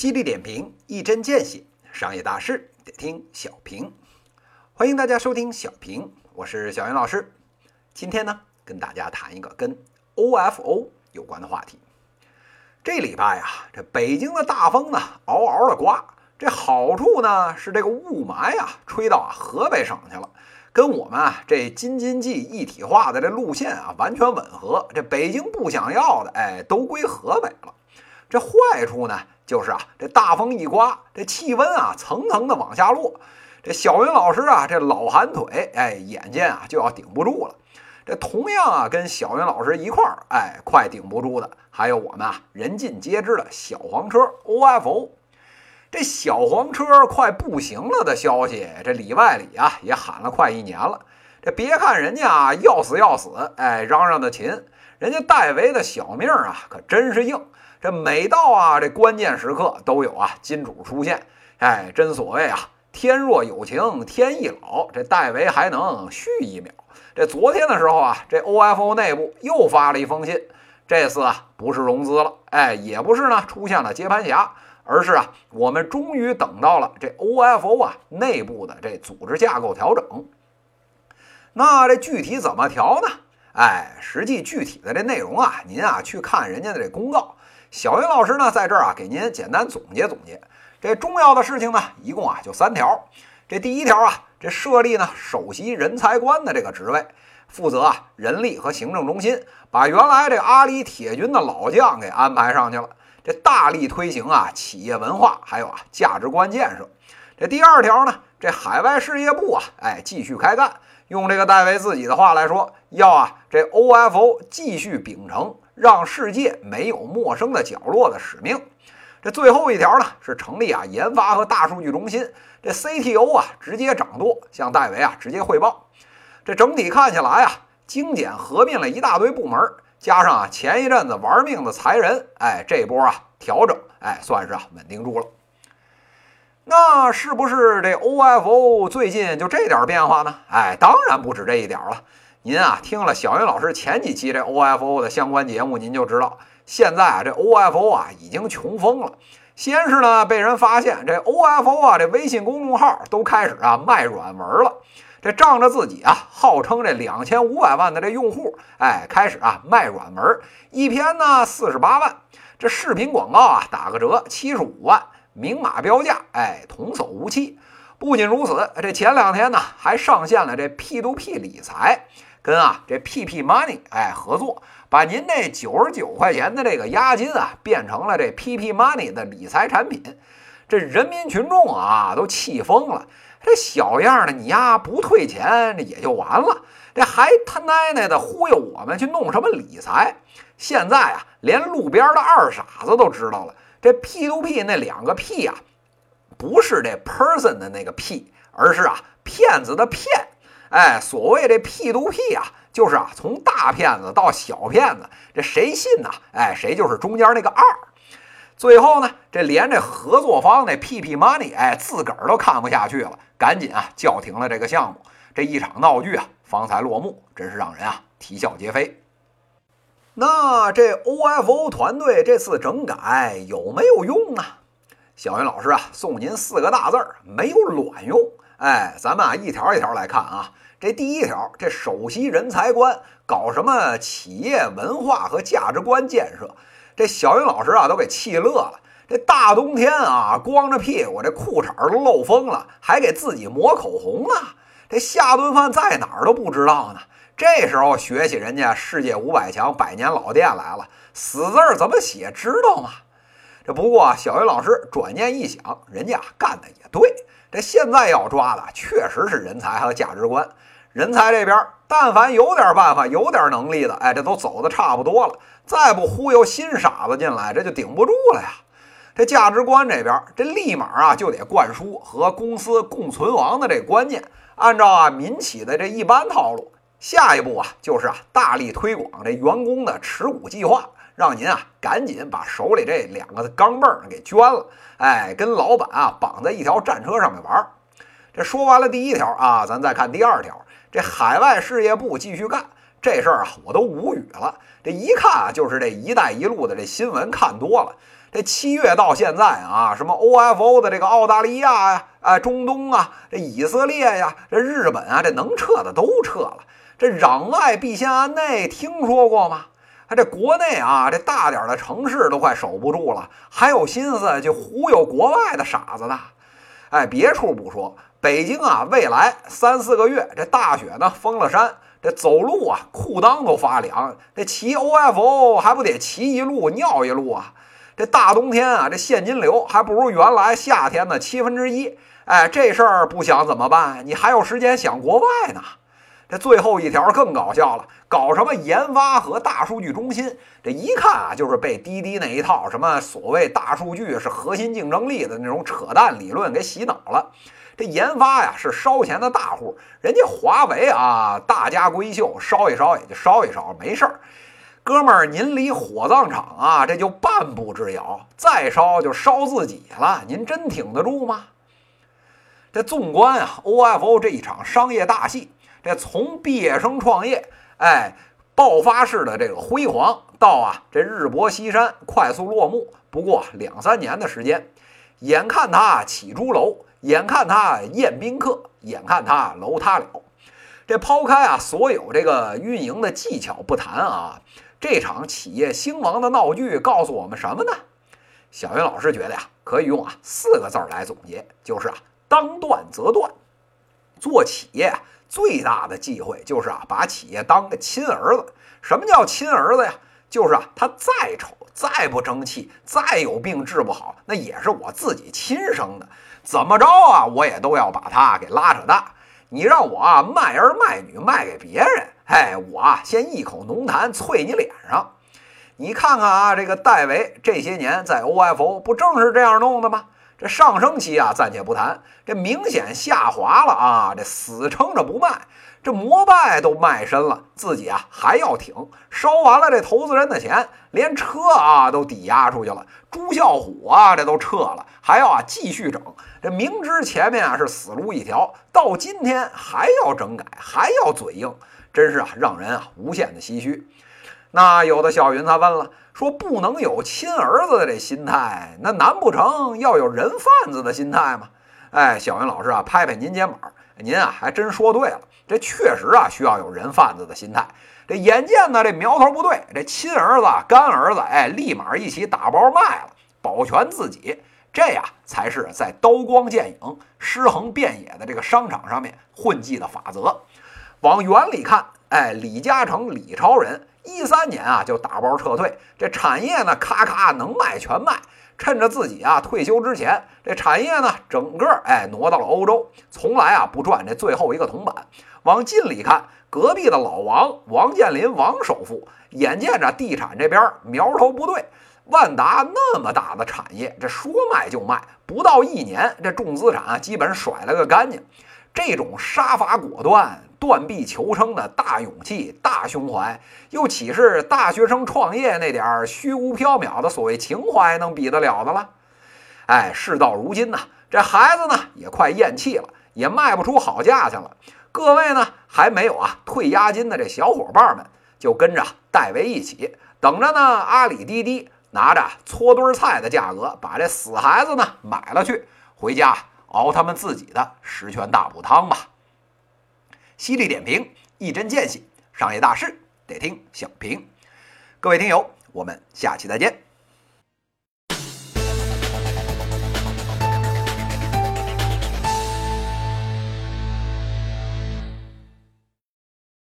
犀利点评，一针见血，商业大事得听小平。欢迎大家收听小平，我是小云老师。今天呢，跟大家谈一个跟 OFO 有关的话题。这礼拜呀，这北京的大风呢，嗷嗷的刮。这好处呢，是这个雾霾呀，吹到啊河北省去了，跟我们啊这京津冀一体化的这路线啊完全吻合。这北京不想要的，哎，都归河北了。这坏处呢，就是啊，这大风一刮，这气温啊层层的往下落。这小云老师啊，这老寒腿，哎，眼见啊就要顶不住了。这同样啊，跟小云老师一块儿，哎，快顶不住的，还有我们啊人尽皆知的小黄车 OFO。这小黄车快不行了的消息，这里外里啊也喊了快一年了。这别看人家啊要死要死，哎，嚷嚷的勤，人家戴维的小命啊可真是硬。这每到啊这关键时刻都有啊金主出现，哎，真所谓啊天若有情天亦老，这戴维还能续一秒。这昨天的时候啊，这 OFO 内部又发了一封信，这次啊不是融资了，哎，也不是呢出现了接盘侠，而是啊我们终于等到了这 OFO 啊内部的这组织架构调整。那这具体怎么调呢？哎，实际具体的这内容啊，您啊去看人家的这公告。小云老师呢，在这儿啊，给您简单总结总结。这重要的事情呢，一共啊就三条。这第一条啊，这设立呢首席人才官的这个职位，负责啊人力和行政中心，把原来这阿里铁军的老将给安排上去了。这大力推行啊企业文化，还有啊价值观建设。这第二条呢，这海外事业部啊，哎继续开干。用这个戴维自己的话来说，要啊这 OFO 继续秉承。让世界没有陌生的角落的使命。这最后一条呢，是成立啊研发和大数据中心。这 CTO 啊直接掌舵，向戴维啊直接汇报。这整体看起来啊，精简合并了一大堆部门，加上啊前一阵子玩命的裁人，哎，这波啊调整，哎，算是啊稳定住了。那是不是这 OFO 最近就这点变化呢？哎，当然不止这一点了。您啊，听了小云老师前几期这 OFO 的相关节目，您就知道，现在啊，这 OFO 啊已经穷疯了。先是呢，被人发现这 OFO 啊，这微信公众号都开始啊卖软文了。这仗着自己啊，号称这两千五百万的这用户，哎，开始啊卖软文，一篇呢四十八万，这视频广告啊打个折七十五万，明码标价，哎，童叟无欺。不仅如此，这前两天呢还上线了这 P2P 理财。跟啊这 PP Money 哎合作，把您这九十九块钱的这个押金啊变成了这 PP Money 的理财产品，这人民群众啊都气疯了。这小样的你呀不退钱这也就完了，这还他奶奶的忽悠我们去弄什么理财？现在啊连路边的二傻子都知道了，这 P to P 那两个 P 啊不是这 person 的那个 P，而是啊骗子的骗。哎，所谓这 P to P 啊，就是啊，从大骗子到小骗子，这谁信呢？哎，谁就是中间那个二。最后呢，这连这合作方那 PP Money，哎，自个儿都看不下去了，赶紧啊叫停了这个项目。这一场闹剧啊，方才落幕，真是让人啊啼笑皆非。那这 OFO 团队这次整改有没有用呢？小云老师啊，送您四个大字儿：没有卵用。哎，咱们啊一条一条来看啊。这第一条，这首席人才官搞什么企业文化和价值观建设？这小云老师啊都给气乐了。这大冬天啊，光着屁股，这裤衩都漏风了，还给自己抹口红呢。这下顿饭在哪儿都不知道呢。这时候学起人家世界五百强百年老店来了，死字怎么写知道吗？这不过小云老师转念一想，人家干的也对。这现在要抓的确实是人才和价值观。人才这边，但凡有点办法、有点能力的，哎，这都走的差不多了。再不忽悠新傻子进来，这就顶不住了呀。这价值观这边，这立马啊就得灌输和公司共存亡的这观念。按照啊民企的这一般套路，下一步啊就是啊大力推广这员工的持股计划，让您啊赶紧把手里这两个钢镚给捐了，哎，跟老板啊绑在一条战车上面玩。这说完了第一条啊，咱再看第二条。这海外事业部继续干这事儿啊，我都无语了。这一看啊，就是这“一带一路”的这新闻看多了。这七月到现在啊，什么 OFO 的这个澳大利亚呀、啊中东啊、这以色列呀、这日本啊，这能撤的都撤了。这攘外必先安内，听说过吗？这国内啊，这大点的城市都快守不住了，还有心思去忽悠国外的傻子呢？哎，别处不说，北京啊，未来三四个月，这大雪呢封了山，这走路啊，裤裆都发凉。这骑 OFO 还不得骑一路尿一路啊？这大冬天啊，这现金流还不如原来夏天的七分之一。哎，这事儿不想怎么办？你还有时间想国外呢？这最后一条更搞笑了，搞什么研发和大数据中心？这一看啊，就是被滴滴那一套什么所谓大数据是核心竞争力的那种扯淡理论给洗脑了。这研发呀是烧钱的大户，人家华为啊大家闺秀，烧一烧也就烧一烧，没事儿。哥们儿，您离火葬场啊这就半步之遥，再烧就烧自己了，您真挺得住吗？这纵观啊 OFO 这一场商业大戏。这从毕业生创业，哎，爆发式的这个辉煌，到啊这日薄西山，快速落幕，不过两三年的时间。眼看他起朱楼，眼看他宴宾客，眼看他楼塌了。这抛开啊所有这个运营的技巧不谈啊，这场企业兴亡的闹剧告诉我们什么呢？小云老师觉得呀，可以用啊四个字来总结，就是啊当断则断。做企业。最大的忌讳就是啊，把企业当个亲儿子。什么叫亲儿子呀？就是啊，他再丑、再不争气、再有病治不好，那也是我自己亲生的。怎么着啊，我也都要把他给拉扯大。你让我啊卖儿卖女卖给别人，哎，我啊先一口浓痰啐你脸上。你看看啊，这个戴维这些年在 OFO 不正是这样弄的吗？这上升期啊，暂且不谈，这明显下滑了啊！这死撑着不卖，这摩拜都卖身了，自己啊还要挺，烧完了这投资人的钱，连车啊都抵押出去了。朱啸虎啊，这都撤了，还要啊继续整。这明知前面啊是死路一条，到今天还要整改，还要嘴硬，真是啊让人啊无限的唏嘘。那有的小云他问了。说不能有亲儿子的这心态，那难不成要有人贩子的心态吗？哎，小云老师啊，拍拍您肩膀，您啊还真说对了，这确实啊需要有人贩子的心态。这眼见呢这苗头不对，这亲儿子、干儿子，哎，立马一起打包卖了，保全自己，这呀才是在刀光剑影、尸横遍野的这个商场上面混迹的法则。往远里看，哎，李嘉诚、李超人。一三年啊，就打包撤退，这产业呢，咔咔能卖全卖，趁着自己啊退休之前，这产业呢，整个哎挪到了欧洲，从来啊不赚这最后一个铜板。往近里看，隔壁的老王王健林王首富，眼见着地产这边苗头不对，万达那么大的产业，这说卖就卖，不到一年，这重资产啊基本甩了个干净。这种杀伐果断。断臂求生的大勇气、大胸怀，又岂是大学生创业那点虚无缥缈的所谓情怀能比得了的了？哎，事到如今呢，这孩子呢也快咽气了，也卖不出好价钱了。各位呢还没有啊退押金的这小伙伴们，就跟着戴维一起等着呢。阿里滴滴拿着搓堆菜的价格，把这死孩子呢买了去，回家熬他们自己的十全大补汤吧。犀利点评，一针见血，商业大事得听小平。各位听友，我们下期再见。